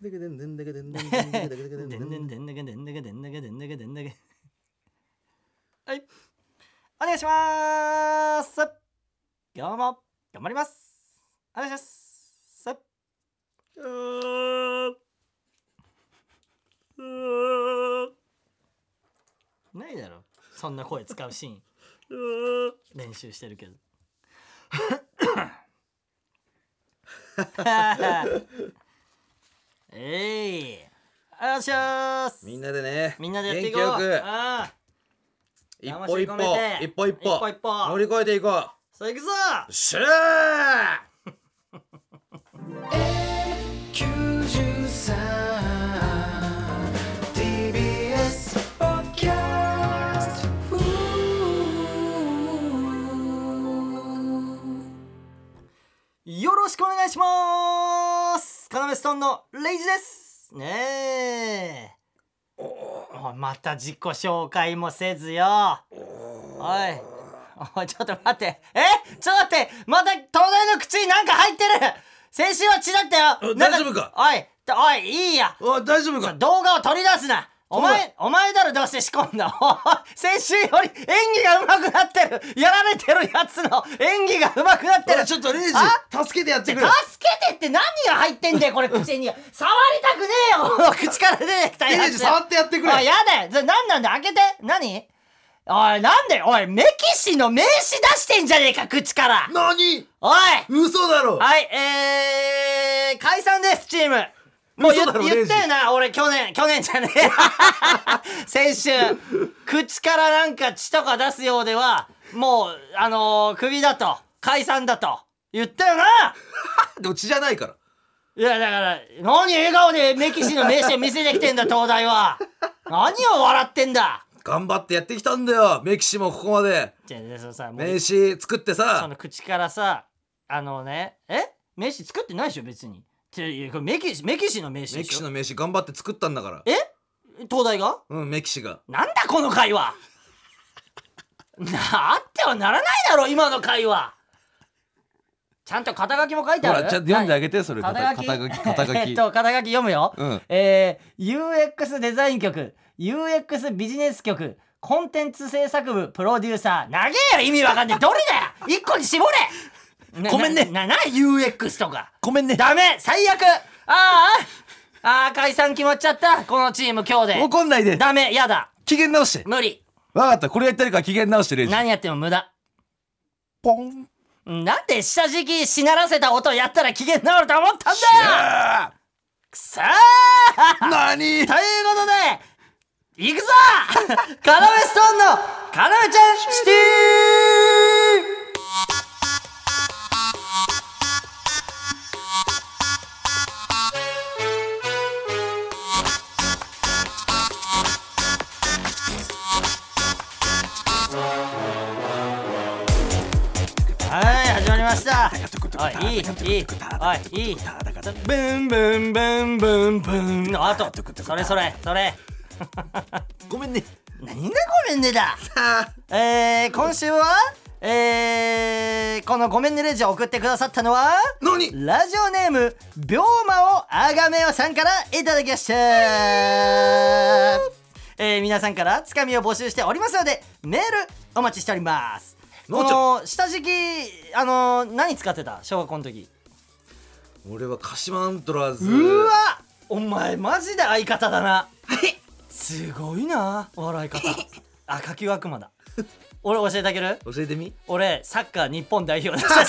でけでんでんでけでんでんでんでけでんででんでんでんでんんでんでけでんでけでんでけでんでけでんでけはい。お願いします。今日も頑張ります。お願いします。さないだろ。そんな声使うシーン。練習してるけど えいあっしゃーす。みんなでねみんなでやっていこう。元気よく。あ一歩一歩一歩一歩。一歩乗り越えていこう。ーさあ行くぞ。しゃーよろしくお願いしますカナメストーンのレイジです。ねえ。また自己紹介もせずよ。おい。おいちょっと待って。え？ちょっと待って。また東大の口になんか入ってる。先週は血だったよ。大丈夫か？おいおいいいや。お大丈夫か？動画を取り出すなお前お前だろどうして仕込んだ。先週より演技が上手くなってる。やられてるやつの演技が上手くなってる。ちょっとレイジあ？助けてやって助くれ。けてって何が入ってんだよこれ口に。触りたくねえよ。口から出てきたやつレイジ触ってやってくれ。おいやだよ。何なんだ開けて。何？おいなんで？おいメキシの名刺出してんじゃねえか口から。何？おい。嘘だろ。はいえー、解散ですチームもう言言ったよな俺去年去年じゃねえ。先週口からなんか血とか出すようではもうあのー、クビだと解散だと言ったよな。でも血じゃないから。いやだから何笑顔でメキシの名刺を見せてきてんだ東大は。何を笑ってんだ。頑張ってやってきたんだよメキシもここまで。じゃあそのさもう名刺作ってそさの口からさあのねえ？名刺作ってないでしょ別にていやこれメキシメキシの名刺でしょ？メキシの名刺頑張って作ったんだから。え？東大が？うんメキシが。なんだこの会話？なあってはならないだろ今の会話。ちゃんと肩書きも書いてある？ほらちゃんと読んであげてそれ。肩書き肩書き。肩書き。えっと肩書き読むよ、うん。えー、UX デザイン局 UX ビジネス局コンテンツ制作部プロデューサー。長えよ意味わかんねえどれだよ？一個に絞れ！なごめんね。ななな UX とかごめんねダメ最悪ああああ解散決まっちゃったこのチーム今日で怒んないでダメやだ機嫌直して無理わかったこれやってるから機嫌直してレイジ何やっても無駄ポンなんで下敷きしならせた音やったら機嫌治ると思ったんだよあくそーー何ということで行くぞカナメストーンのカナメちゃんシティしたおいいいいいおいいいブンブンブンブンブン。のあと。それそれ。それ。ごめんね。何がごめんねだ。あ。えー、今週は？えー、このごめんねレジを送ってくださったのは？何？ラジオネーム病魔をあがめよさんからいただきました。えー、皆さんからつかみを募集しておりますのでメールお待ちしておりますこの下敷きあのー、何使ってた？小学校の時。俺は鹿島アントラーズうわ！お前マジで相方だな。すごいな笑い方。赤球悪魔だ。俺教えてあげる？教えてみ？俺サッカー日本代表でした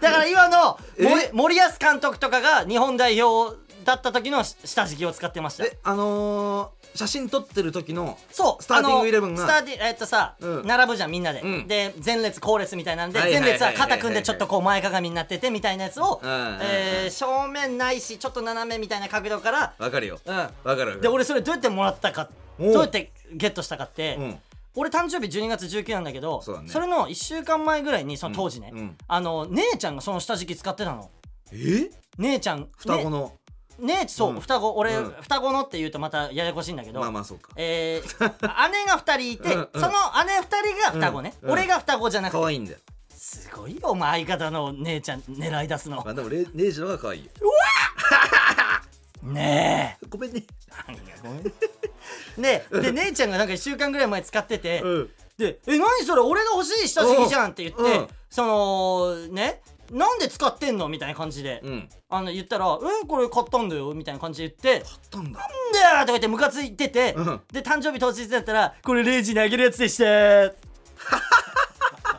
だから今の森森保監督とかが日本代表だった時の下敷きを使ってました。えあのー、写真撮ってる時のそうスターティングイレブンが。あのスターティンえっとさ、うん。並ぶじゃんみんなで、うん。で前列後列みたいなんではいはいはい前列は肩組んでちょっとこう前かがみになっててみたいなやつを、うん。うん。うんえー正面ないしちょっと斜めみたいな角度からわかるよ。うん。わかるわかる。で俺それどうやってもらったかおう。どうやってゲットしたかって、うん。俺誕生日12月19なんだけどそうだね。れの1週間前ぐらいにその当時ね、うん。うん。あの姉ちゃんがその下敷き使ってたの。え？姉ちゃん双子の、ねねそう、うん。双子俺、うん。双子のって言うとまたややこしいんだけど、まあまあそうか。えー姉が2人いて、うんうん。その姉2人が双子ね、うん。うん。俺が双子じゃなくて。可愛いんだよ。すごいよお前相方の姉ちゃん狙い出すの。まあでもレレイジの方が可愛いよ。ねごめんね。えいやごめん。でで姉ちゃんがなんか1週間ぐらい前使ってて、うん。で「え何それ俺が欲しい下敷きじゃん」って言って、うん。そのねなんで使ってんの？みたいな感じで、うん。あの言ったら「えこれ買ったんだよ」みたいな感じで言って。買ったんだ。なんだよとか言ってムカついてて、うん。で誕生日当日だったら「これレイジにあげるやつでした」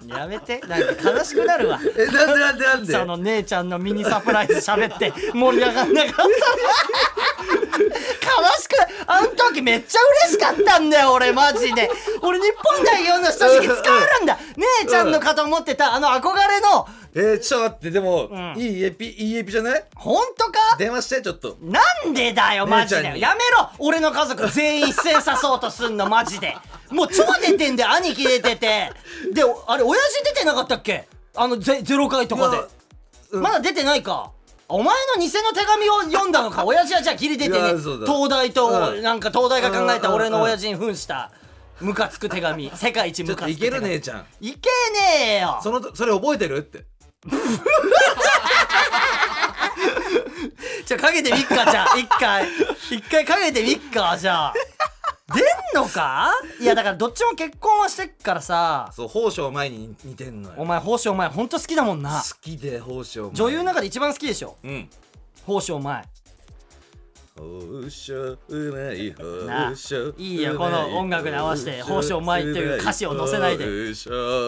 やめて。なんか悲しくなるわ。えなんでなんでなんで？その姉ちゃんのミニサプライズ喋って盛り上がんなかった悲しくあの時めっちゃ嬉しかったんだよ俺マジで。俺日本代表の下敷き使えるんだ。姉ちゃんのかと思ってたあの憧れの。えー、ちょっと待ってでも、ん。いいエピいいエピじゃない？本当か？電話してちょっと。なんでだよマジで。やめろ。俺の家族全員一斉刺そうとすんのマジで。もう超出てんだよ兄貴出ててでおあれ親父出てなかったっけ？あのゼゼロ回とかで。うん。まだ出てないか。お前の偽の手紙を読んだのか？親父はじゃあギリ出ていね東大とうん。なんか東大が考えたうん俺の親父に扮したムカつく手紙。世界一ちょムっといけるカつく手紙姉ちゃん。いけねえよ。そのそれ覚えてる？って。ちょかけてみっかじゃあ。一回。一回かけてみっかじゃあ出んのか？いやだからどっちも結婚はしてっからさ。そう宝生前に似てんのよ。お前宝生前ほんと好きだもんな。好きで宝生前。女優の中で一番好きでしょ？うん。宝生前宝生うまいなあ宝生いいよこの音楽に合わせて宝生宝生前っていう歌詞を載せないで。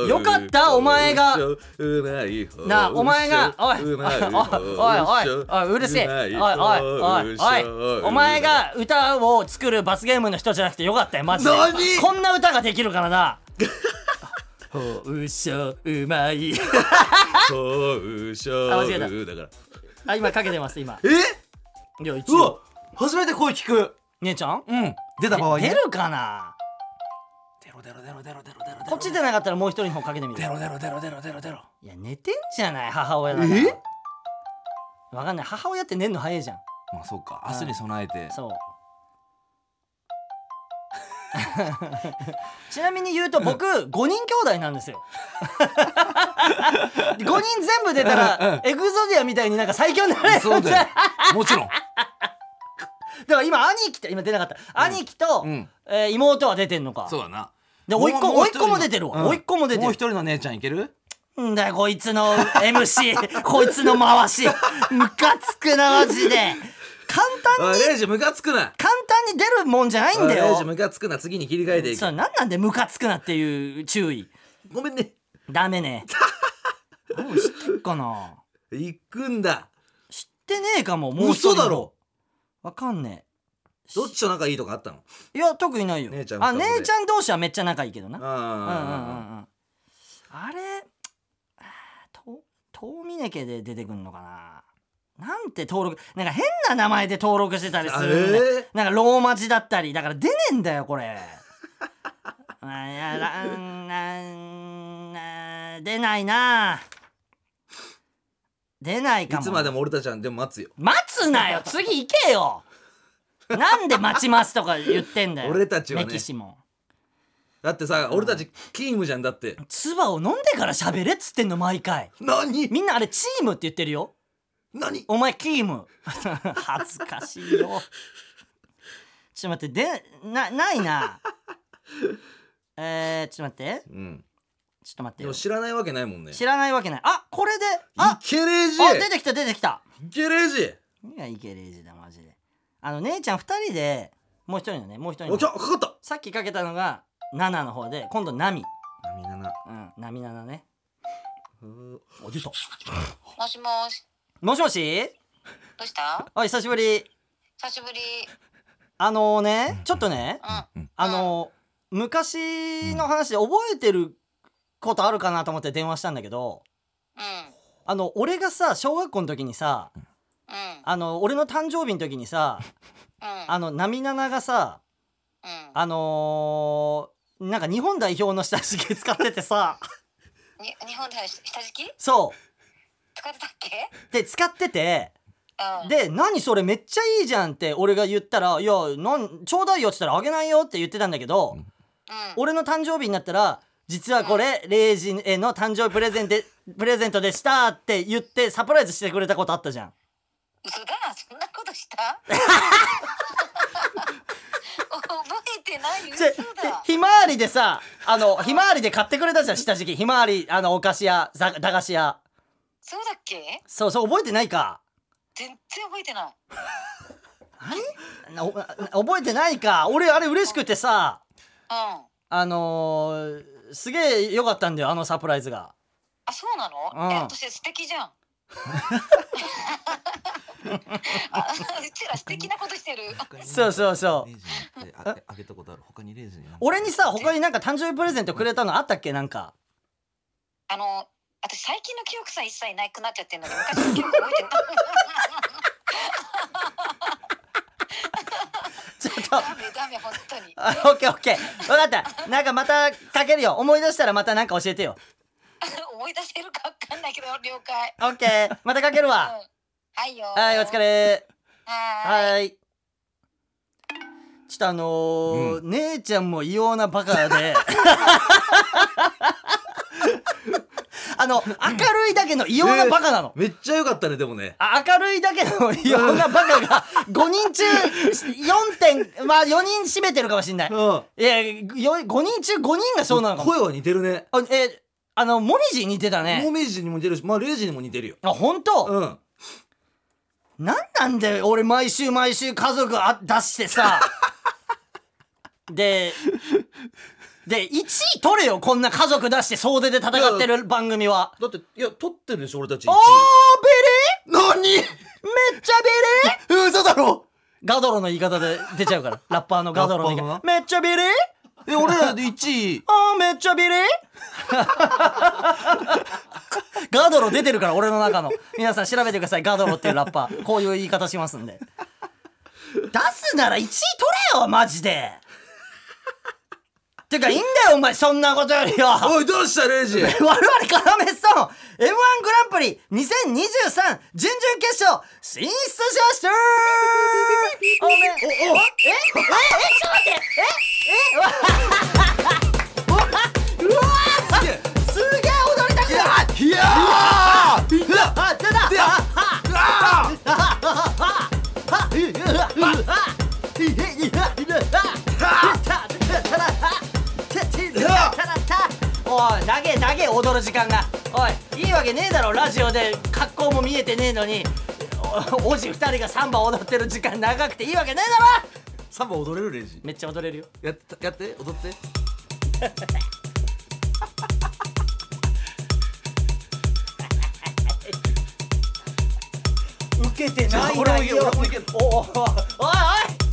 よかったお前が。なあお前がおいおいおいおいおいおいるせえ。おいおいおいおいお前が歌を作る罰ゲームの人じゃなくてよかったよマジで。何？こんな歌ができるからな。宝生う。まい宝生あ間違えだからあ今かけてます今。え？いや一応初めて声聞く。姉ちゃん？うん。出た場合出るかな？デロデロデロデロデロデロこっちでなかったらもう一人の方かけてみるデロデロデロデロデロデロいや寝てんじゃない母親だから。え？わかんない。母親って寝んの早いじゃん。まあそうか。明日に備えて。そう。ちなみに言うと僕5人兄弟なんですよ。5人全部出たうんらエグゾディアみたいになんか最強になれるそうだよ。もちろんだから今兄貴と今出なかった、兄貴と、うん。えー妹は出てんのか。そうだな。で甥っ子もう甥っ子も出てるわ。うん。甥っ子も出てる。もう一人の姉ちゃんいける？んだよこいつの MC こいつの回し。ムカつくなマジで。簡単に。あレイジムカつくな。簡単に出るもんじゃないんだあレイよジムカつくな。次に切り替えていく。そうなんなんでムカつくなっていう注意。ごめんね。ダメね。もう知ってっかな。行くんだ。知ってねえかももう一人嘘だろわかんねどっちと仲いいとかあったの？えいや特にないよ。姉ちゃんあ双子で姉ちゃん同士はめっちゃ仲いいけどな。あうんうんうんうあんあれと遠峰家で出てくんのかな。なんて登録なんか変な名前で登録してたりするんだよ。えなんかローマ字だったり。だから出ねえんだよこれ。あいやらんなんな出ないな出ないかも。いつまでも俺たちはでも待つよ。待つなよ。次行けよ。なんで待ちますとか言ってんだよ。俺たちはね。メキシも。だってさ俺たちキームじゃんだって。唾を飲んでから喋れっつってんの毎回。何？みんなあれチームって言ってるよ。何？お前キーム恥ずかしいよ。ちょっと待ってでなないな。えー、ちょっと待って。うんちょっと待ってよ。知らないわけないもんね。知らないわけない。あこれで？あイケレイジ。あ出てきた出てきた。イケレイジ。何がイケレイジだマジで。あの姉ちゃん2人でもう一人のねもう一人の。おきゃかかった。さっきかけたのがナナの方で今度ナミ。ナミナナ。うんナミナナね。お出た。もしもし、もしもし？どうした？あ久しぶり。久しぶり。あのねちょっとねうん。あの昔の話で覚えてることあるかなと思って電話したんだけどうん。あの俺がさ小学校の時にさうん。あの俺の誕生日の時にさうん。あのナミナナがさうん。あのーなんか日本代表の下敷き使っててさに日本では下敷き？そ使ってたっけ？うで使っててうん。で「何それめっちゃいいじゃん」って俺が言ったら「いやなんちょうだいよ」っつったら「あげないよ」って言ってたんだけど、うん。俺の誕生日になったら「実はこれレイジへの誕生日プレゼント プレゼントでした」って言ってサプライズしてくれたことあったじゃん。嘘だ。そんなことした？覚えてない？嘘だ。ひまわりでさあのひまわりで買ってくれたじゃん下敷き。ひまわりあのお菓子屋ざ駄菓子屋。そうだっけ？そうそう覚えてないか？全然覚えてない。なお覚えてないか？俺あれ嬉しくてさうん。あのー、すげえ良かったんだよあのサプライズが。あそうなの、うん。え私素敵じゃん。あ うちら素敵なことしてる。そうそうそう。レイジにってああげたことある？他にレイジになんか俺にさ他になんか誕生日プレゼントくれたのあったっけ？なんか。あの私最近の記憶さ一切なくなっちゃってるのに昔の記憶覚えてるちょっと。ダメダメ本当に。あオッケーオッケー。分かった。なんかまたかけるよ。思い出したらまたなんか教えてよ。思い出せるかわかんないけど了解。オッケー。またかけるうん。わはいよ。はいお疲れ。はーい。はい。ちょっとあのー姉ちゃんも異様なバカで あの明るいだけの異様なバカなの、めっちゃ良かったねでもね。あ明るいだけの異様なバカが 5人中4点まあ4人占めてるかもしんない。うん。いやよ5人中5人がそうなのかも。声は似てるね。あえあのもみじ似てたね。もみじにも似てるしまあレイジにも似てるよ。あ本当、うん。なんなんだよ俺毎週毎週家族あ出してさ。でで1位取れよこんな家族出して総出で戦ってる番組は。だっていや撮ってるでしょ俺たちおー1位何？ビリめっちゃビリ嘘だろ。ガドロの言い方で出ちゃうから。ラッパーのガドロの言い方。めっちゃビリえ俺らで1位。あーめっちゃビリ ガドロ出てるから俺の中の。皆さん調べてください。ガドロっていうラッパー。こういう言い方しますんで。出すなら1位取れよマジでてかいいんだよお前そんなことよりよ。おいどうしたレイジ？我々カラメストーン M1 グランプリ2023準々決勝進出しましたおめええええええちょっと待ってええうわうわうわすげえすげえ踊りたくなるいやーいやあ出たいやあおい投げ投げ踊る時間が。おいいいわけねえだろラジオで。格好も見えてねえのに。お おじ二人がサンバ踊ってる時間長くていいわけねえだろ。サンバ踊れるレイジ？めっちゃ踊れるよ。やってやって踊って。受けてない俺もいける俺もいけるおおおいおいおい。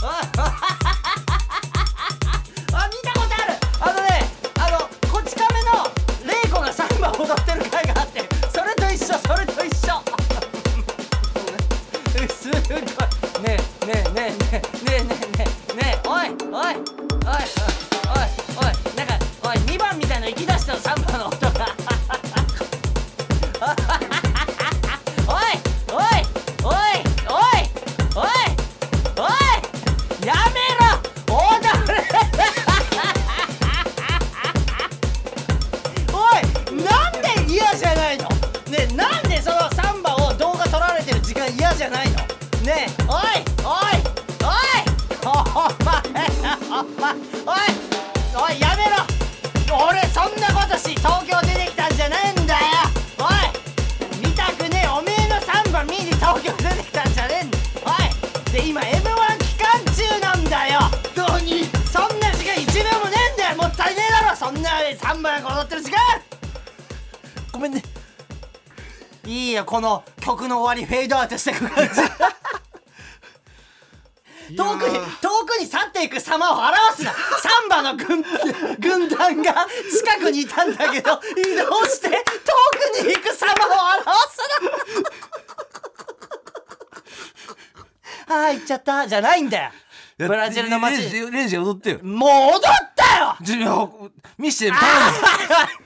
あすごい。ねえねえねえねえねえねえねえおいおいおいおいおいなんかおい2番みたいな行き出したの3番のこの曲の終わりフェードアウトしてく感じ。遠くに遠くに去っていく様を表すな。サンバの軍軍団が近くにいたんだけど移動して遠くに行く様を表すな。あー行っちゃった。じゃないんだよ。ブラジルの街。レイジ踊ってよ。もう踊ったよ。見して頼む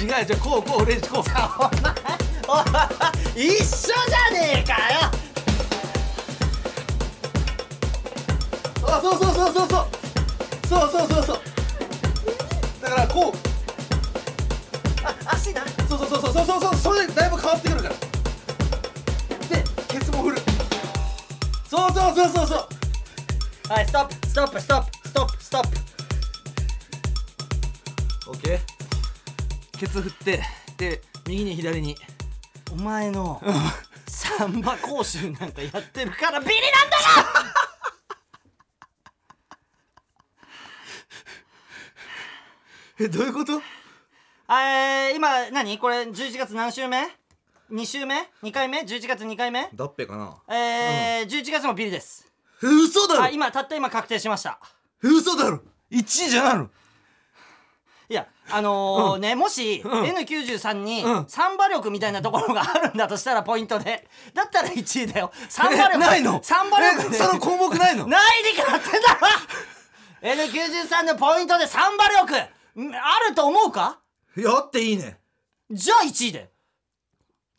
違うじゃあこうこうレイジこう。おい一緒じゃねえかよ。あそうそうそうそうそう。そうそうそうそう。こう。あ足な。そうそうそうそうそうそうそう。それでだいぶ変わってくるから。でケツも振る。そうそうそうそうそう。はいストップストップストップストップストップケツ振ってで右に左に。お前のサンバ講習なんかやってるから ビリなんだな！えどういうこと？えー、今何？これ11月何週目 ?2 週目 ?2 回目 ?11 月2回目？だっぺかな。えー11月もビリです。嘘だろ！あ今たった今確定しました。嘘だろ！1位じゃないのいやあのーうん。ねもし、ん。N93 にうん。サンバ力みたいなところがあるんだとしたらポイントで。だったら1位だよ。サンバ力。えないの？サンバ力。でえその項目ないの？ないでかってんだろ。N93 のポイントでサンバ力。んあると思うか？やっていいね。じゃあ1位だよ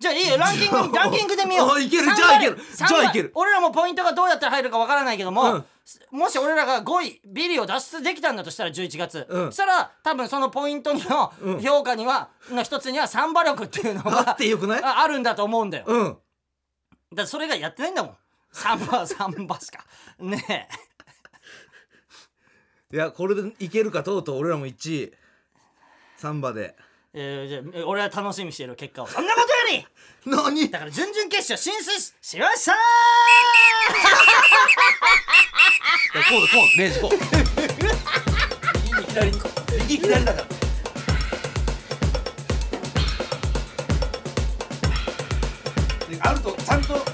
じゃあいいよ。ランキング ランキングで見よう。あいける。じゃあいける。じゃあいける。俺らもポイントがどうやったら入るかわからないけども、うん。もし俺らが5位ビリを脱出できたんだとしたら11月、うん。そしたら多分そのポイントにのうん。評価にはの一つにはサンバ力っていうのがあってよくない？ああるんだと思うんだよ。うん。らそれがやってないんだもん。サンバサンバしか。ねえ。いやこれでいけるかとうとう俺らも1位サンバでえーじゃあ俺は楽しみにしてる結果を。そんなことより何？だから準々決勝進出ししました。こうだこうレイジこう。右に左に右左だから。であるとちゃんと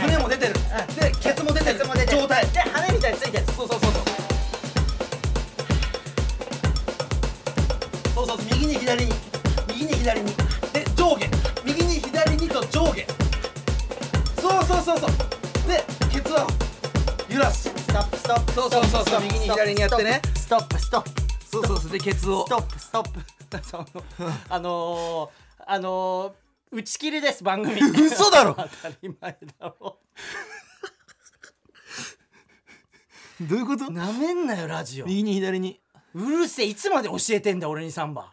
胸も出てる、でケツも出てる。状態。で羽みたいについてる。そうそうそう。そうそうそう。右に左に。右に左ににと上下そうそうそうそう。でケツは揺らす。ストップストップ。そうそうそうそう。右に左にやってね。ストップストップ。そうそうそう。でケツを。ストップストップ。あのー、あのー、打ち切りです番組。嘘だろ。当たり前だろ。どういうこと？なめんなよラジオ。右に左に。うるせえ。いつまで教えてんだ俺にサンバ。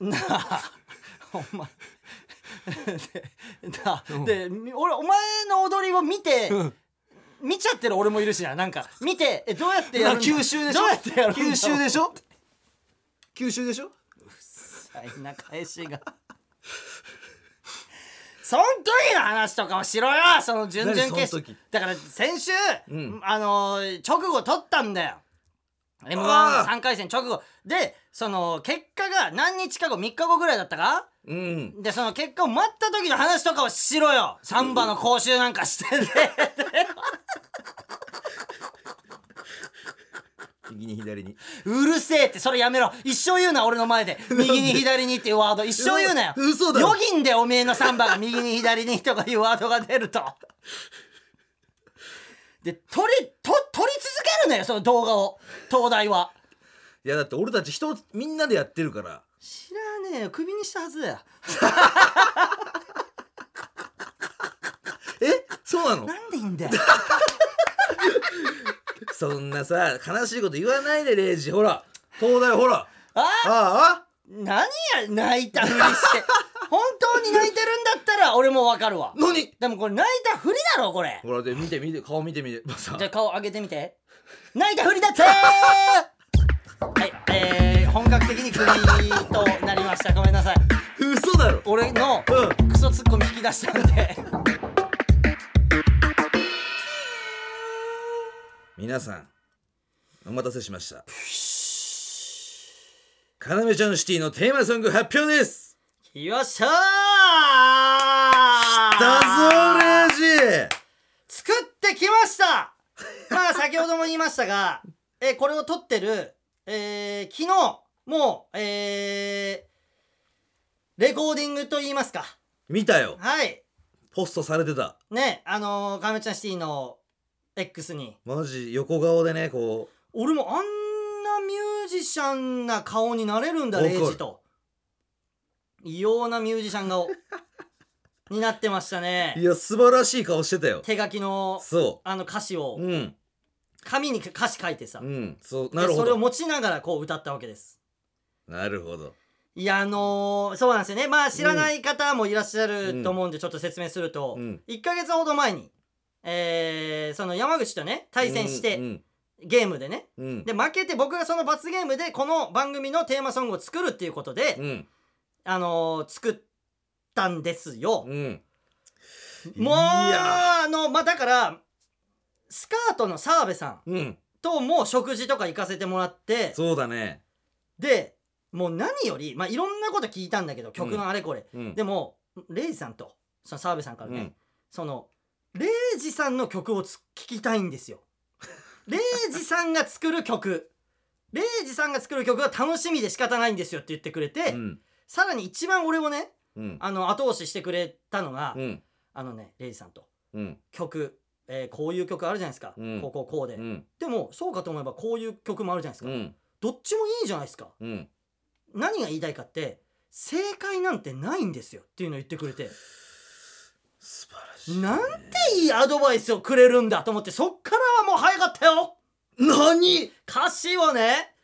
なあ。お前 で でみ俺お前の踊りを見て、うん。見ちゃってる俺もいるしななんか。見てえどうやってやるんだ？吸収でしょ？どうやってやるんだ吸収でしょ？吸収でしょ？最な返しが。そん時の話とかをしろよその準々決勝。だから先週、うん。あのー直後取ったんだよ。m あ1 3回戦直後。でその結果が何日か後3日後ぐらいだったか？うん。でその結果を待った時の話とかをしろよ。サンバの講習なんかしてね右に左に。うるせえってそれやめろ。一生言うな俺の前で。右に左にっていうワード一生言うなよ。嘘だろ。よぎんでおめえのサンバが右に左にとかいうワードが出ると。で撮りと撮り続けるなよその動画を。東大は。いやだって俺たち人みんなでやってるから知らねえよ。クビにしたはずだよ。え？そうなの？なんでいいんだよ。そんなさ悲しいこと言わないでレイジ。ほら東大ほら。あああ何や泣いたふりして。本当に泣いてるんだったら俺もわかるわ。何？でもこれ泣いたふりだろこれ。ほらで見て見て。顔見て見て。さじゃあ顔上げてみて。泣いたふりだって。はいえー、本格的にクビとなりました。ごめんなさい。嘘だろ。俺のうん。クソツッコミ引き出したんで。皆さんお待たせしました。カナメちゃんシティのテーマソング発表です。よっしゃー。だぞレイジ作ってきました。まあ先ほども言いましたが、えーこれを撮ってる、えー昨日もう、えーレコーディングと言いますか。見たよ。はい。ポストされてた。ねあのー、カメちゃんシティの X に。マジ横顔でねこ俺もあんなミュージシャンな顔になれるんだわかる。レイジと。異様なミュージシャン顔。になってましたういねや素晴らしい顔してたよ。手書きのそあの歌詞を。ううん。紙に歌詞書いてさ、うん。そうでなるほど。それを持ちながらこう歌ったわけですなるほど。いやあのーそうなんですよね。まあ知らない方もいらっしゃると思うんでちょっと説明すると、うん。1ヶ月ほど前に、えーその山口とね対戦して、うんゲームでね。うん。で負けて僕がその罰ゲームでこの番組のテーマソングを作るっていうことで、うん。あのー作ったんですよ、うん。もういやあのまあだからスカートの澤部さんうん。とも食事とか行かせてもらってそうだね。でもう何よりまあいろんなこと聞いたんだけど曲のあれこれ、うん。でもレイジさんとその澤部さんからね、うん。そのレイジさんの曲をつ聞きたいんですよ。レイジさんが作る曲。レイジさんが作る曲が楽しみで仕方ないんですよって言ってくれて、うん。さらに一番俺をねうん。あの後押ししてくれたのが、うん。あのねレイジさんと。うん。曲、えーこういう曲あるじゃないですか、うん。こうこうこうで、うん。でもそうかと思えばこういう曲もあるじゃないですか、うん。どっちもいいじゃないですか。うん何が言いたいかって正解なんてないんですよっていうのを言ってくれて。素晴らしいなんていいアドバイスをくれるんだと思ってそっからはもう早かったよ。何？歌詞をね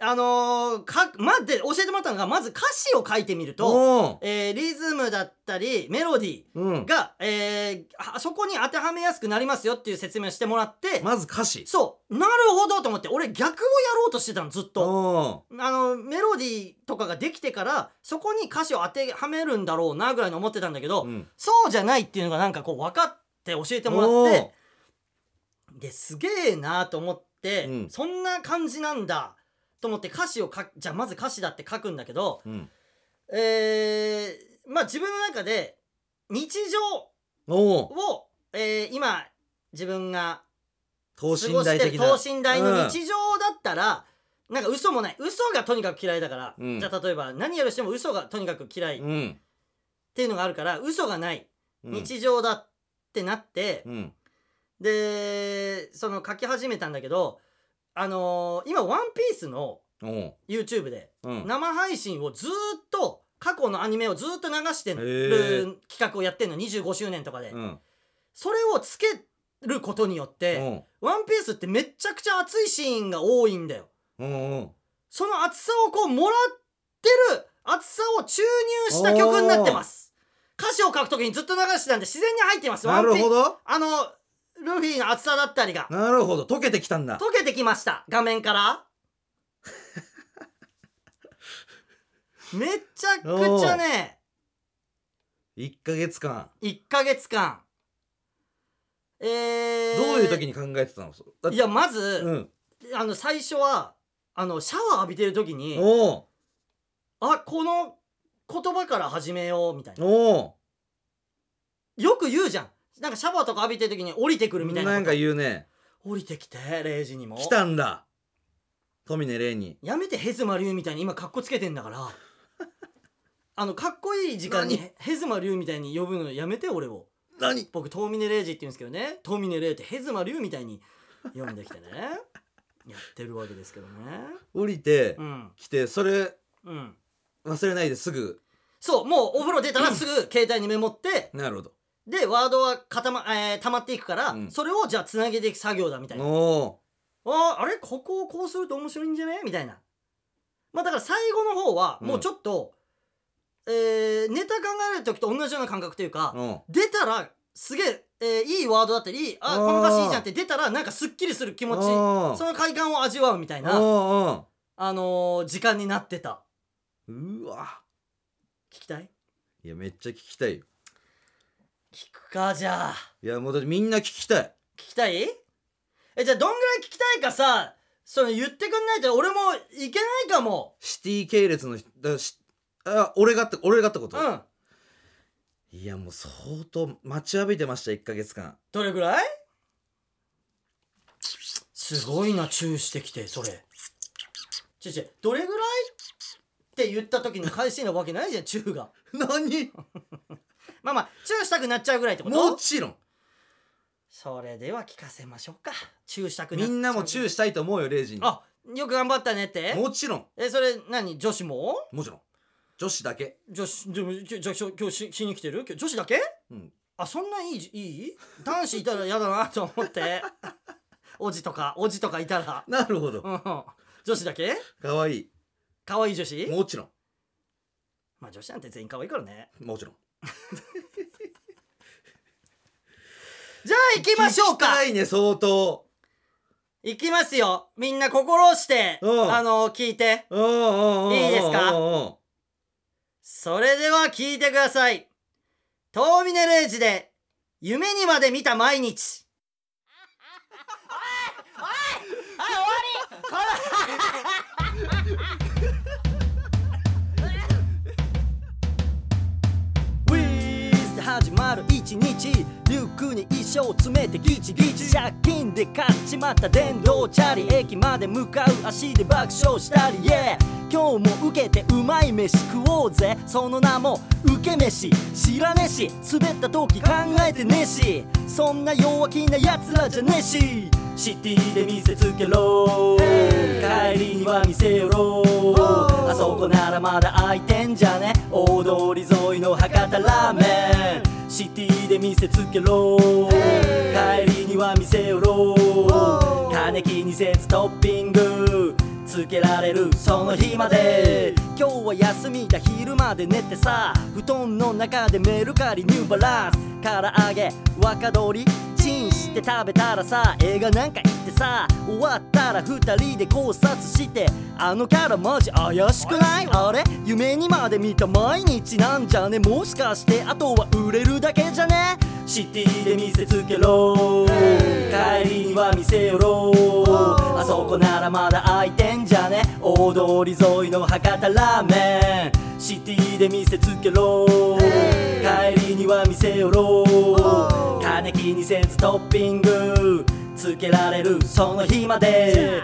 あのー、かまで教えてもらったのがまず歌詞を書いてみると、おえーリズムだったりメロディーうんえーあそこに当てはめやすくなりますよっていう説明をしてもらって、まず歌詞。そう。なるほどと思って俺逆をやろうとしてたのずっと。おあのメロディーとかができてからそこに歌詞を当てはめるんだろうなぐらいに思ってたんだけど、ーうん。そうじゃないっていうのがなんかこう分かって教えてもらってですげえなと思って、うん。そんな感じなんだと思って歌詞を書じゃあまず歌詞だって書くんだけどうん。えー、まあ自分の中で日常を、えー今自分が等過ごしてる身大的な等身大の日常だったら、なんか嘘もない。嘘がとにかく嫌いだから、うん。じゃあ例えば何やるしても嘘がとにかく嫌い。っうん。ていうのがあるから嘘がない。うん。日常だってなって、うん。でその書き始めたんだけどあのー今「ワンピースの YouTube でうん。生配信をずーっと過去のアニメをずーっと流してへるー。企画をやってんの25周年とかで、うん。それをつけることによってお「ワンピースってめっちゃくちゃ熱いシーンが多いんだよ。おおその熱さをこうもらってる熱さを注入した曲になってます。歌詞を書くときにずっと流してたんで自然に入ってます。なるほワンピどあのルフィの熱さだったりが。なるほど。溶けてきたんだ。溶けてきました。画面から。めちゃくちゃね。1ヶ月間。1ヶ月間。えー、どういう時に考えてたの？いやまず、うん。あの最初はあのシャワー浴びてる時にあこの言葉から始めようみたいな。よく言うじゃんなんかシャワーとか浴びてる時に降りてくるみたいなこと？なんか言うね。降りてきて0時にも。来たんだ。富根礼に。やめてヘズマリュウみたいに今カッコつけてんだから。あのかっこいい時間に何？ヘズマリュウみたいに呼ぶのやめて俺を。何？僕遠峰レイジって言うんですけどね。遠峰レイってヘズマリュウみたいに呼んできてね。やってるわけですけどね。降りてうん。来てそれうん。忘れないですぐ。そうもうお風呂出たらすぐ携帯にメモって。なるほどでワードは固ま、えー溜まっていくから、うん。それをじゃあつなげていく作業だみたいな。おおああれ？ここをこうすると面白いんじゃね？みたいな。まあだから最後の方はうん。もうちょっと、えーネタ考える時と同じような感覚というか、お出たらすげええーいいワードだったりああーこの歌詞いいじゃんって出たらなんかすっきりする気持ちおその快感を味わうみたいなおあのー時間になってた。うわ。聞きたい？いやめっちゃ聞きたいよ聞くかじゃあ。いやもうだってみんな聞きたい。聞きたい？えじゃあどんぐらい聞きたいかさその言ってくんないと俺もいけないかも。シティ系列の人だしあ俺がって俺がってこと、うん。いやもう相当待ちわびてました1ヶ月間。どれぐらい？すごいなチューしてきてそれ。ちょちょどれぐらい？って言った時に返しなわけないじゃんチューが。何？まあまあチューしたくなっちゃうぐらいってこと？もちろん。それでは聞かせましょうか。チューしたくなっみちゃう。んなもチューしたいと思うよレイジに。あよく頑張ったねって？もちろん。えそれ何？女子も？もちろん。女子だけ。女子でもじゃじゃ今日ししに来てる？今日女子だけ？うん。あそんないいじいい？男子いたら嫌だなと思って。おじとかおじとかいたら。なるほど。うん女子だけ？かわいい。可愛い女子？もちろん。まあ女子なんて全員可愛いからね。もちろん じゃあ行きましょうか。聞きたいね相当行きますよ。みんな心をしてうん。あの聞いて。うんうんうんうんいいですか？うんうんそれでは聞いてください。遠峰レイジで夢にまで見た毎日。おいおいはい終わり。こ始まる一日。リュックに衣装詰めてギチギチ。借金で買っちまった電動チャリ駅まで向かう足で爆笑したり。Yeah 今日も受けてうまい飯食おうぜ。その名も受け飯。知らねえし。滑った時考えてねえし。そんな弱気な奴らじゃねえし。シティで見せつけろ。帰りには見せよろ。あそこならまだ空いてんじゃね。大通り沿いの博多ラーメン。シティで見せつけろ。帰りには見せよろ金気にせずトッピング。つけられるその日まで今日は休みだ昼まで寝てさ。布団の中でメルカリニューバランス唐揚げ若鶏チンして食べたらさ。映画なんか行ってさ。終わったら二人で考察して。あのキャラマジ怪しくない？あれ？夢にまで見た毎日なんじゃね？もしかして。あとは売れるだけじゃね？シティで見せつけろ。帰りには見せよろ。あそこならまだ空いてんじゃね？大通り沿いの博多ラーメンシティで見せつけろ。帰りには見せよろ金気にせずトッピング。つけられるその日まで。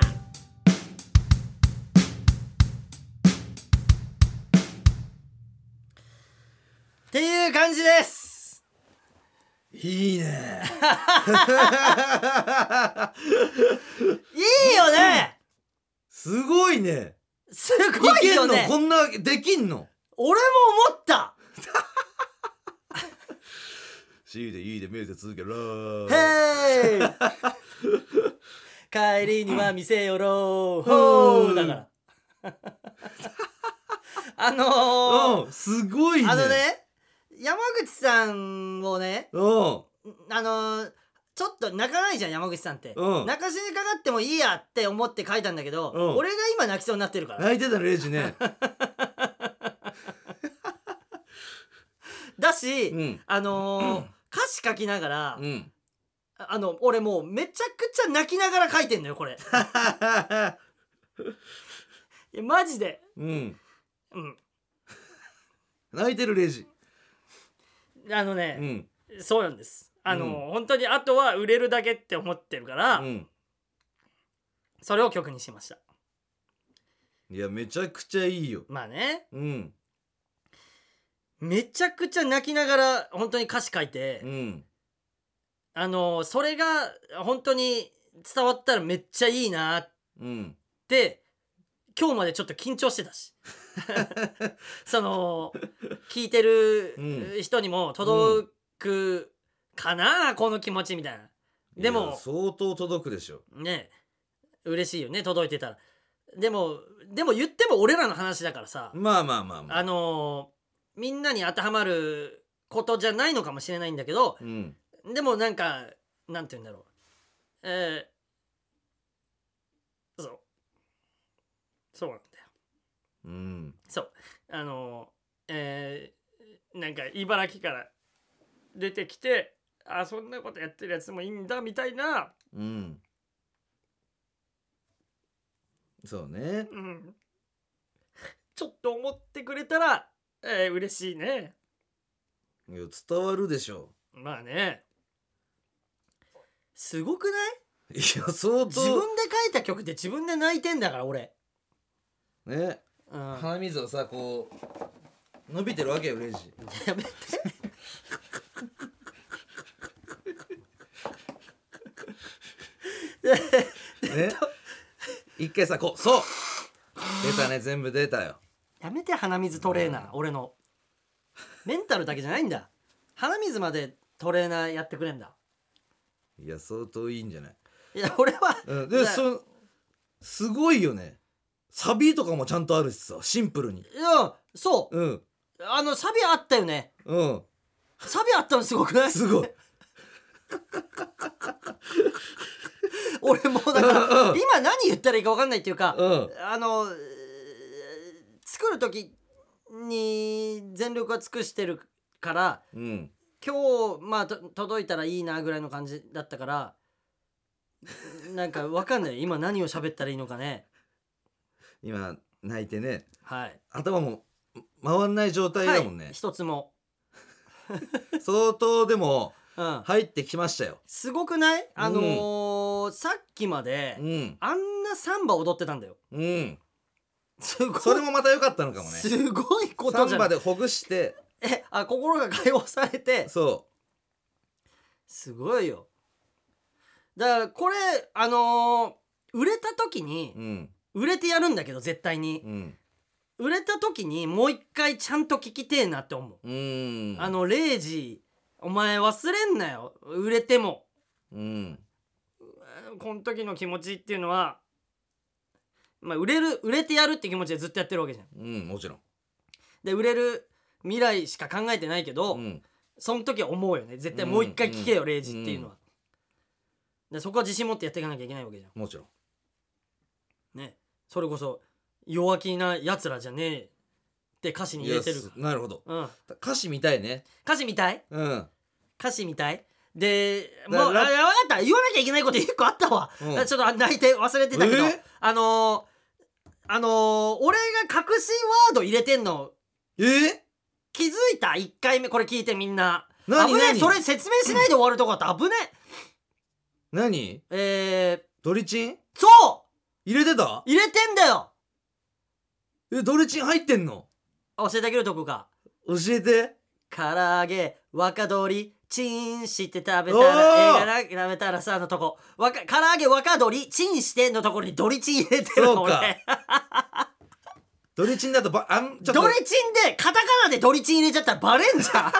っていう感じです。いいね。いいよね。すごいねすごいいけんの？よねこんなできんの？俺も思った。しいでいいで見せ続けろ。へい 帰りには見せよろほーだから。あのーうんすごいね。あのね山口さんをねうん。あのーちょっと泣かないじゃん山口さんって、うん。泣かしにかかってもいいやって思って書いたんだけど、うん。俺が今泣きそうになってるから。泣いてたレイジね。だし、うん。あのー歌詞書きながら、うん。あの俺もうめちゃくちゃ泣きながら書いてんのよこれ。いやマジで。うん。うん。泣いてるレイジ。あのね、うん。そうなんですあの、うん。本当にあとは売れるだけって思ってるから、うんそれを曲にしました。いやめちゃくちゃいいよ。まあね。うん。めちゃくちゃ泣きながら本当に歌詞書いて、うん。あのそれが本当に伝わったらめっちゃいいなっうん。て今日までちょっと緊張してたし。その聞いてるうん。人にも届くかな、この気持ちみたいな。でも相当届くでしょ。ね嬉しいよね届いてたら。でもでも言っても俺らの話だからさ、まあまあまあまあ。あのみんなに当てはまることじゃないのかもしれないんだけどうん。でもなんかなんて言うんだろう。えー、そう。そうなんだよ。うん。そう。あのえー、なんか茨城から出てきてあそんなことやってるやつもいいんだみたいな、うん。そうね。うん、ちょっと思ってくれたら、えー、嬉しいね。いや伝わるでしょ。まあね。すごくない？いや相自分当で書いた曲で自分で泣いてんだから俺、ね。うん、鼻水をさこう伸びてるわけよレイジ。やめてね。一回さこう。そう。出たね。全部出たよ。やめて鼻水トレーナー。俺の。メンタルだけじゃないんだ。鼻水までトレーナーやってくれんだ。いや相当いいんじゃない？いいや俺は。うん、でだそすごいよね。サビとかもちゃんとあるしさシンプルに。いやそう。うん。あのサビあったよね。うん。サビあったのすごくない？すごい 俺もうだかうんうん。ら今何言ったらいいか分かんないっていうかうん。あのえー作る時に全力は尽くしてるからうん。今日まあと届いたらいいなぐらいの感じだったからなんか分かんない。今何を喋ったらいいのかね。今泣いてね。はい。頭も回んない状態だもんね、はい、一つも、相当でもうん、入ってきましたよ。すごくない？あのーさっきまでうん。あんなサンバ踊ってたんだよ。うん。すごい。それもまた良かったのかもね。すごいこサンとじゃん。バでほぐして。えあ心が解放されて。そすごいよ。だからこれあのー売れた時にううん。売れてやるんだけど絶対に。うん。売れた時にもう一回ちゃんと聞きてえなって思う、うん。あのレイジお前忘れんなよ。売れても。うんこの時の気持ちっていうのはまあ売れる売れてやるって気持ちでずっとやってるわけじゃん。うんもちろん。で売れる未来しか考えてないけど、うん。その時は思うよね。絶対もう一回聞けよ、うんレイジっていうのは、でそこは自信持ってやっていかなきゃいけないわけじゃもちろん。んね。それこそ弱気なやつらじゃねえって歌詞に入れてる。いやすなるほど。うん。歌詞見たいね。歌詞みたい？うん。歌詞みたい？でもうあ分かった。言わなきゃいけないこと一個あったわ、うん。ちょっと泣いて忘れてたけど、えあのー、あのー、俺が隠しワード入れてんの。えー、気づいた？1回目。これ聞いてみんな。何危ねえ。何？それ説明しないで終わるとこだった危ね何？ええドリチン？ー、そう！入れてた？入れてんだよ。えドリチン入ってんの？教えてあげるとこか。教えて。唐揚げ若鶏チンして食べたおらー映画な食べたらさのとこ。わか唐揚げ若鶏チンしてのところにドリチン入れてるの俺。ドリチンだとばあんちょっと。ドリチンでカタカナでドリチン入れちゃったらバレんじゃん。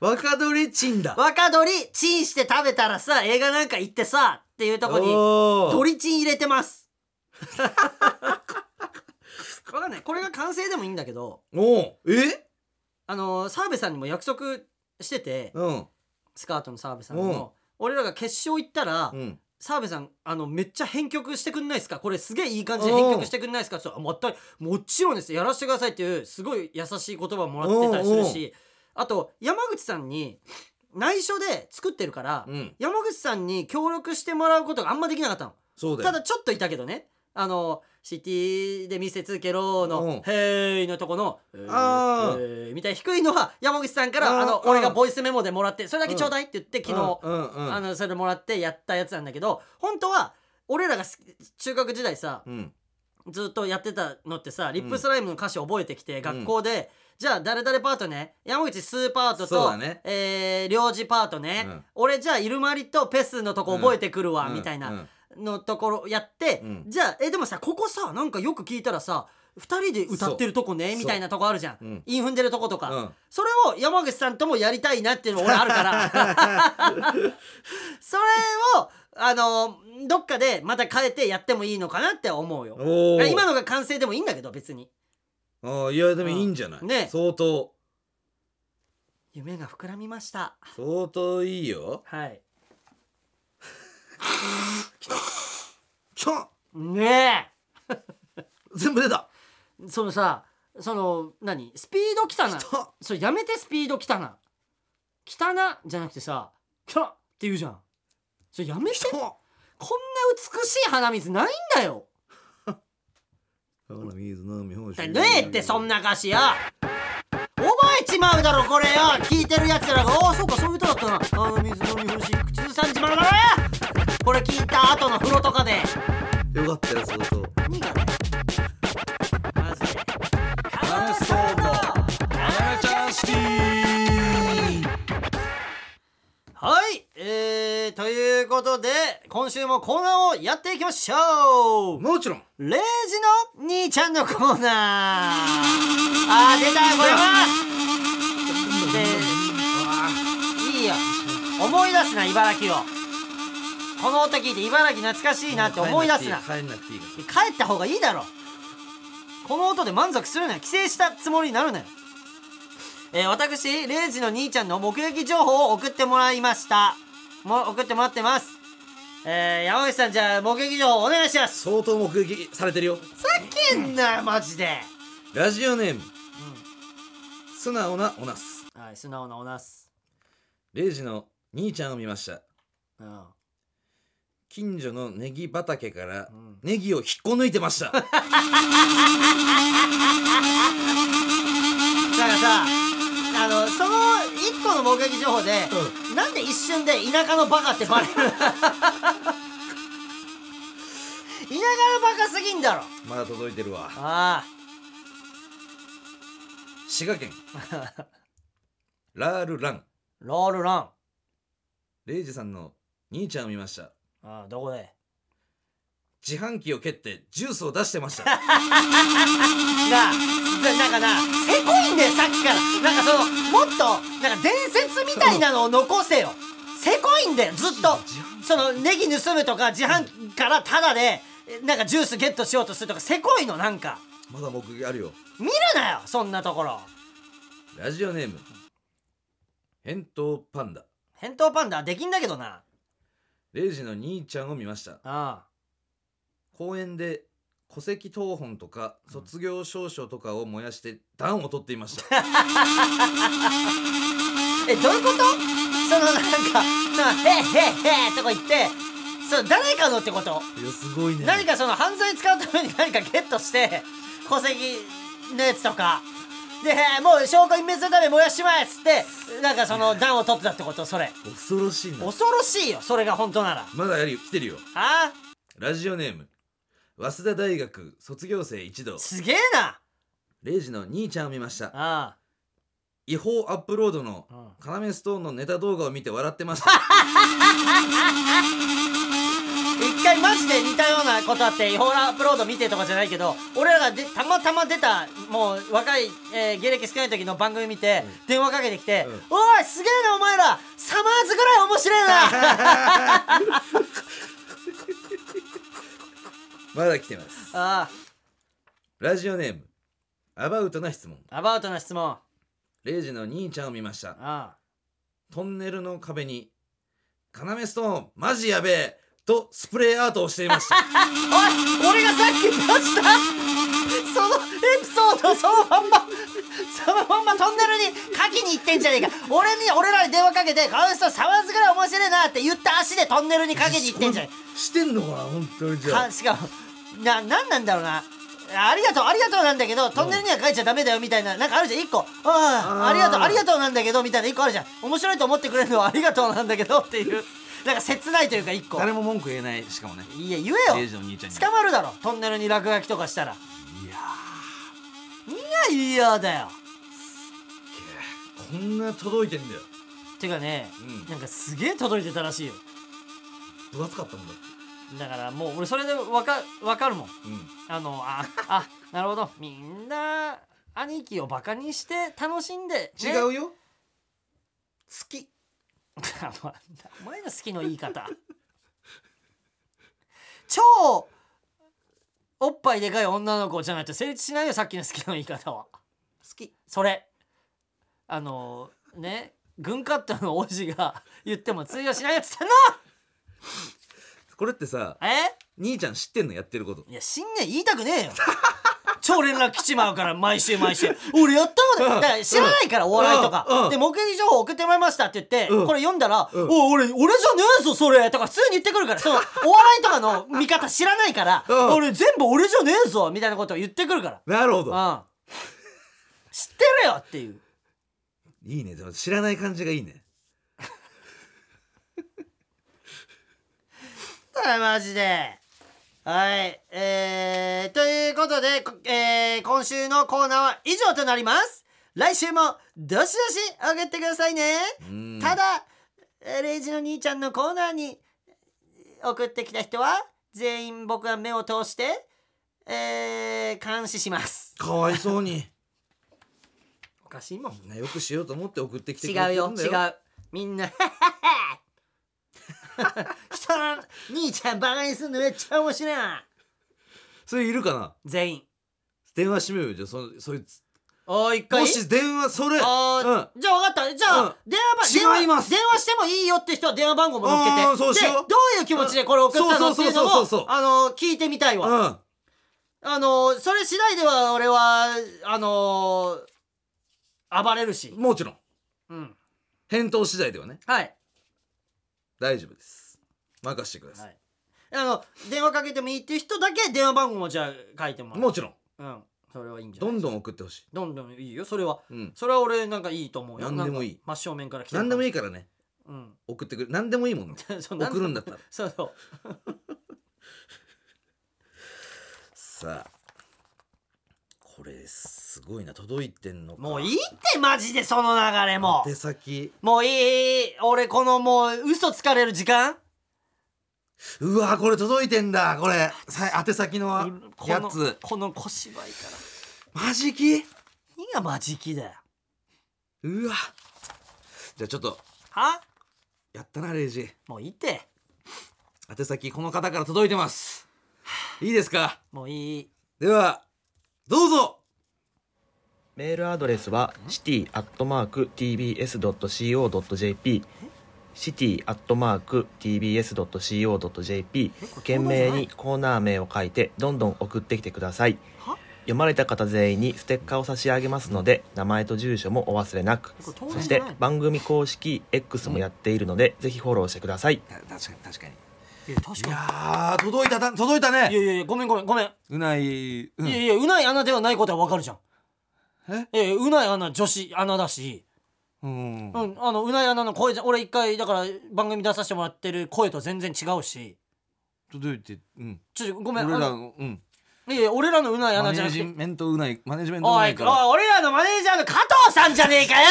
若ドリチンだ。若鶏チンして食べたらさ映画なんか行ってさっていうとこにドリチン入れてます。わかんない。これが完成でもいいんだけど。おー。え？あの澤部さんにも約束しててうん。スカートの澤部さんにうん。も俺らが決勝行ったらうん。澤部さんあのめっちゃ編曲してくんないですか？これすげえいい感じで編曲してくんないですか？って言ったらあももちろんです。やらせてくださいっていうすごい優しい言葉もらってたりするし。あと山口さんに内緒で作ってるから、うん。山口さんに協力してもらうことがあんまできなかったの。そうだよ。ただちょっといたけどね。あのシティで見せつけろのうん「へーい」のとこの「へーあー。みたいな低いのは山口さんからあー。あの俺がボイスメモでもらってそれだけちょうだいって言って昨日うん。うん。うん。あのそれもらってやったやつなんだけど本当は俺らがす中学時代さうん。ずっとやってたのってさリップスライムの歌詞覚えてきて学校でじゃあ誰々パートね山口スーパートとそうだね。えー領事パートねうん。俺じゃあイルマリとペスのとこ覚えてくるわうん。みたいな。うんのところやって、うん。じゃあえでもさここさなんかよく聞いたらさ2人で歌ってるとこねみたいなとこあるじゃん、う。ん。イン踏んでるとことか、うん。それを山口さんともやりたいなっていうの俺あるから。それをあのどっかでまた変えてやってもいいのかなって思うよ。今のが完成でもいいんだけど別に。あーいやでもいいんじゃない？うん。ね。相当。夢が膨らみました。相当いいよ。はいね 全部出た。えそのさその何？スピードきたなそれやめてスピードきたなきたなじゃなくてさきゃって言うじゃん。それやめて。こんな美しい鼻水ないんだよ。ねえってそんな歌詞よ。覚えちまうだろこれよ。聞いてるやつらが「ああそうかそういう歌だったな。あの水飲み干し口ずさんじまうだろこれ聞いた後の風呂とかで。よかったよ相当何がねマジでカメストーンのカメちゃんシティはいえー、ということで今週もコーナーをやっていきましょう。もちろん。レイジの兄ちゃんのコーナー。あー出たこれは。でいいよ。思い出すな茨城をこの音聞いて茨城懐かしいなって思い出すな。帰んなくていい帰った方がいいだろ。この音で満足するなよ帰省したつもりになるなよ。えー、私レイジの兄ちゃんの目撃情報を送ってもらいました。もう送ってもらってます。えー、山口さんじゃあ目撃情報お願いします。相当目撃されてるよ。ふざけんなよマジで。ラジオネーム、素直なおなす。はい素直なおなす。レイジの兄ちゃんを見ました。うん近所のネギ畑からん。ネギを引っこ抜いてました。だからさあのその一個の目撃情報で、なんで一瞬で田舎のバカってバレる 田舎のバカすぎんだろ。まだ届いてるわ。あ滋賀県。ラールラン。あロールラン。レイジさんの兄ちゃんを見ましたああどこで？自販機を蹴ってジュースを出してました。なあななんかなせこいんだよさっきから。なんかそのもっとなんか伝説みたいなのを残せよ。せこいんだよずっと。そのネギ盗むとか自販機からタダでえなんかジュースゲットしようとするとかせこいのなんか。まだ目撃あるよ。見るなよそんなところ。ラジオネーム返答パンダ。返答パンダできんだけどなレイジの兄ちゃんを見ました。ああ。公園で戸籍謄本とか卒業証書とかを燃やして暖を取っていました。えどういうこと？そのなんかな「へっへっへ」とか言ってその誰かのってこと？いやすごいね。何かその犯罪に使うために何かゲットして戸籍のやつとかでもう証拠隠滅のために燃やしちまえっつってなんかその暖を取ってたってこと？それ。恐ろしいな。恐ろしいよそれが本当なら。まだやるよ来てるよ。あ？ラジオネーム。早稲田大学卒業生一同。すげえな！レイジの兄ちゃんを見ました。あ違法アップロードのうん。カナメストーンのネタ動画を見て笑ってました。一 回マジで似たようなことあって違法アップロード見てとかじゃないけど俺らがでたまたま出たもう若い、えー芸歴少ない時の番組見て、電話かけてきて「おいすげえなお前らサマーズぐらい面白いな! 」まだ来てます。あラジオネームアバウトな質問。あアバウトな質問。あレイジの兄ちゃんを見ました。あトンネルの壁に「カナメストーンマジやべえ!」とスプレーアートをしていました。おい俺がさっき出したそのエピソードそのまんまそのまんまトンネルにかきに行ってんじゃねえか。俺に俺らに電話かけて「川内さんサマーズぐらい面白いな」って言った足でトンネルにかけに行ってんじゃねえ。してんのかな本当にじゃあ。かしかもななんなんだろうな。ありがとうありがとうなんだけどトンネルには書いちゃダメだよみたいななんかあるじゃん。一個。ああありがとうありがとうなんだけどみたいな一個あるじゃん。面白いと思ってくれるのはありがとうなんだけどっていうなんか切ないというか一個。誰も文句言えないしかもね。いや言レイえよ。ジの兄ちゃんに。捕まるだろ。トンネルに落書きとかしたら。いいやや嫌だよ。ーこんな届いてんだよ。てかね、うん。なんかすげえ届いてたらしいよ。分厚かったんだだからもう俺それでわかわかるもん。うん。あのああなるほど。みんな兄貴をバカにして楽しんで、ね、違うよ。好き お前の好きの言い方。超おっぱいでかい女の子じゃないと成立しないよさっきの好きの言い方は。好き。それ。あのね軍カットの王子が言っても通用しないやつってんのこれってさえ？兄ちゃん知ってんのやってること。いや新年言いたくねえよ 超連絡来ちまうから毎週毎週。俺やったことないだから知らないからお笑いとか。で目撃情報送ってもらいましたって言ってうん。これ読んだら「うん。お俺俺じゃねえぞそれ」とか普通に言ってくるから。その お笑いとかの見方知らないからうん。俺全部俺じゃねえぞみたいなことを言ってくるから。なるほど。うん。知ってるよっていう。いいね。でも知らない感じがいいね。だマジではい。えー、ということで、こえー、今週のコーナーは以上となります。来週もどしどし送ってくださいね、うん。ただえーレイジの兄ちゃんのコーナーに送ってきた人は全員僕は目を通してえー、監視します。かわいそうに。おかしいもん。ねよくしようと思って送ってきてくれ違うよ違う。みんな 人兄ちゃんバカにすんのめっちゃ面白い。なそれいるかな？全員。電話してみようよじゃあ。そそいつ。おー一回？もし電話それ。あーじゃあ分かった。じゃあ、うん。電話番違います。電話電話してもいいよって人は電話番号も載っけて。うんそうしよう。でどういう気持ちでこれ送ったのっていうのそうそうそう。そうそうもあの聞いてみたいわ、うん。あのそれ次第では俺はあの暴れるし。もちろん。うん。返答次第ではね。はい。大丈夫です任せてくださ、はい。いあの電話かけてもいいっていう人だけ電話番号もじゃあ書いてもらう。もちろん。うん。それはいいんじゃなんいどどん送ってほしい。どんどんいいよ。それは。うん。それは俺なんかいいと思うよ。何でもいい。真正面から来て何でもいいいからね。うん。送ってくる何でもいいも んね送るんだったら。そうそう。さあ。これすごいな。届いてんのか。もういいってマジでその流れも。手先。もういい。俺このもう嘘つかれる時間うわこれ届いてんだこれ。さ宛先のやつ。この小芝居から。マジキ何がマジキだよ。うわ。じゃあちょっと。は？やったなレイジ。もういいって。宛先この方から届いてます。いいですか？もういい。ではどうぞ。メールアドレスは city.tbs.co.jp city.tbs.co.jp 懸命にコーナー名を書いてどんどん送ってきてください。は？読まれた方全員にステッカーを差し上げますので名前と住所もお忘れなく。そして番組公式 X もやっているのでぜひフォローしてください。た確かに確かに。いや確いかやー届いたた届いたにいやねいやいやごめんごめんごめん、うない、うん。いやいやうない穴ではないことはわかるじゃん。え？えうない穴女子穴だしうん。うんあのうない穴の声じゃ俺一回だから番組出させてもらってる声と全然違うし。届いてうん。ちょごめん俺らあののうん。いや俺らのうないマネ穴じゃなくて。ジメントうないマネジメントうおないいから俺らのマネージャーの加藤さんじゃねえかよ。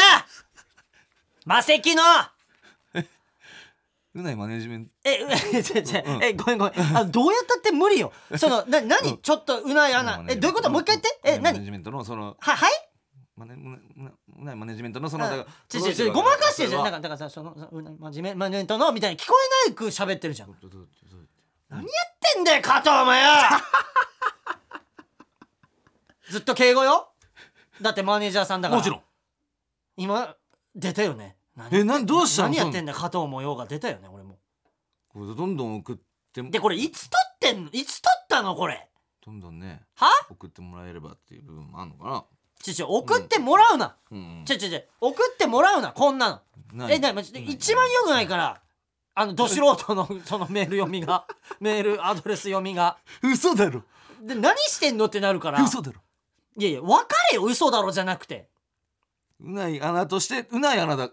魔石の。うないマネジメント。え、うちょちょう。んえ、ごめんごめん。あ、どうやったって無理よ。その、な、なに、うん。ちょっとうない穴。え、どういうこと？もう一回言って。え、なにマネジメントのそのは、はい？マネマネマネジメントのそのだからちょちょごまかしてるじゃん。それはなんか、だからさ、その、そのマジメントの、みたいに聞こえないく喋ってるじゃん。何やってんだよ、加藤お前よずっと敬語よだってマネージャーさんだから。もちろん今、出たよね。何えなんどうしたの何やってんだよ、加藤模様が出たよね、俺も。これどんどん送ってで、これ、いつ撮ってんのいつ撮ったのこれ。どんどんねは送ってもらえればっていう部分もあるのかちょちょ、送ってもらうな。なうん。ちょちょちょ送ってもらうなこんなの。えな一番良くないからあのど素人の そのメール読みがメールアドレス読みが。嘘だろ。で何してんのってなるから。嘘だろ。いやいや分かれよ嘘だろじゃなくて。うない穴としてうない穴だ。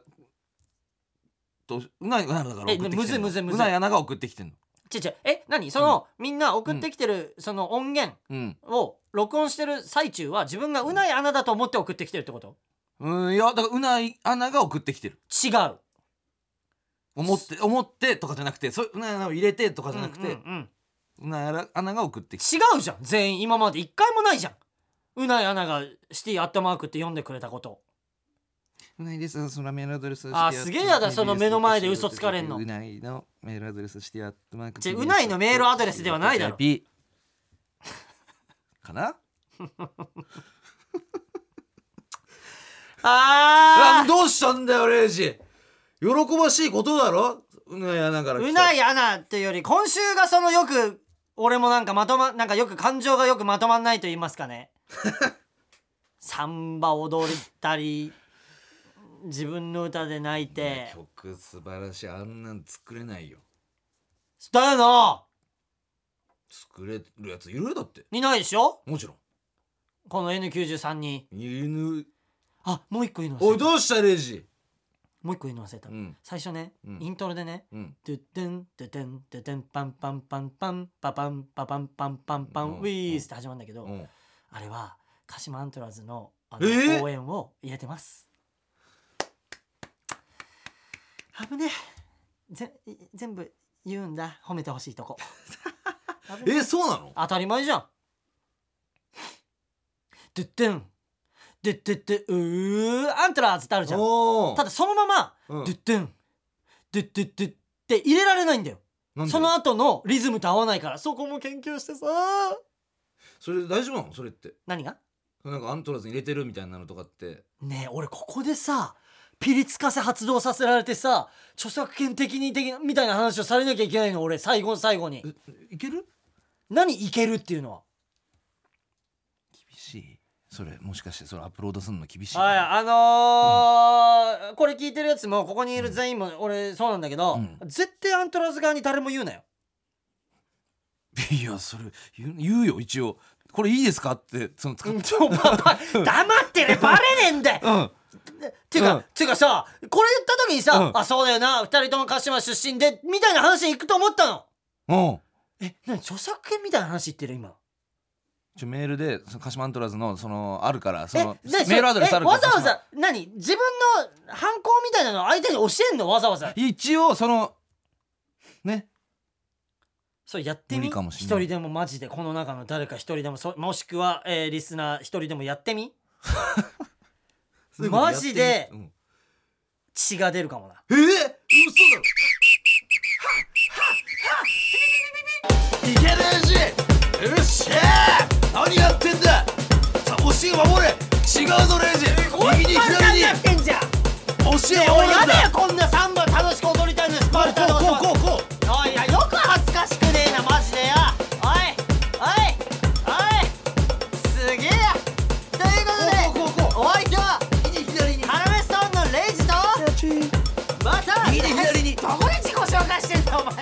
とうない穴だからえ送ってきてむずいむずいむずい。うない穴が送ってきてんの？ちょちょえ何？その、みんな送ってきてるその音源うん。を録音してる最中は自分がうない穴だと思って送ってきてるってこと？うんいやだからうない穴が送ってきてる。違う。思って思ってとかじゃなくてそううない穴を入れてとかじゃなくて、うんうんうん。うない穴穴が送ってきて違うじゃん全員。今まで一回もないじゃん。うない穴がシティアットマークって読んでくれたことうないです。そのメールアドレスあーすげえやだその目の前で嘘つかれんの。うないのメールアドレスしてやってマークちょうないのメールアドレスではないだろ。かな？ああどうしたんだよレイジ。喜ばしいことだろ？うない穴からうない穴っていうより今週がそのよく俺もなんかまとまなんかよく感情がよくまとまんないと言いますかね。サンバ踊ったり自分の歌で泣いて。曲素晴らしい。あんなん作れないよ。だよな。作れるやついるだって。いないでしょ？もちろん。この N93 に。犬。あもう一個言うの忘れた。おいどうしたレイジ？もう一個言うの忘れた、うん。最初ね、うん。イントロでね。うん。ドゥッテンドゥテンドゥテンパンパンパンパンパパンパパンパンパンパンうん。ウィースって始まるんだけど、うん。あれは鹿島アントラーズのあの、えー？応援を入れてます危ねえ。ぜい全部言うんだ。褒めてほしいとこ。ええそうなの？当たり前じゃん。ドゥッテンドゥッドゥッドゥうーアントラーズってあるじゃん。ただそのまま、うん。ドゥッテンドゥッドゥッドゥって入れられないんだよ。その後のリズムと合わないから。そこも研究してさ。それ大丈夫なの？それって。何が？なんかアントラーズに入れてるみたいなのとかって。ねえ俺ここでさピリつかせ発動させられてさ著作権的に的なみたいな話をされなきゃいけないの俺。最後の最後に。いける？何いけるっていうのは？厳しい。それもしかしてそれアップロードするの厳しい？はいあのーこれ聞いてるやつもここにいる全員も俺そうなんだけど、うん。絶対アントラーズ側に誰も言うなよ。いやそれ言うよ一応。これいいですか？ってその使っ黙ってねバレねえんだよ。うん。っていうか、うん。ていうかさこれ言った時にさ、うん。あそうだよな二人とも鹿島出身でみたいな話に行くと思ったの。うん。え何著作権みたいな話言ってる今？ちょメールで鹿島アントラーズのそのあるからそえのでメールアドレスあるからえわざわざ何自分の犯行みたいなの相手に教えんの？わざわざ。一応そのね。そうやってみ？一人でもマジでこの中の誰か一人でもそもしくは、えーリスナー一人でもやってみ？そういうことやってみマジで？うん。血が出るかもな。えー、嘘だろ。いけねえしよっ。しゃー。何やってんだ。さ教え守れ。違うぞレイジ。右に左に。ってんじゃん。教え守おいるんだよこんなサンバ楽しく踊りたいのスパルタのこうこうこう。こラメスト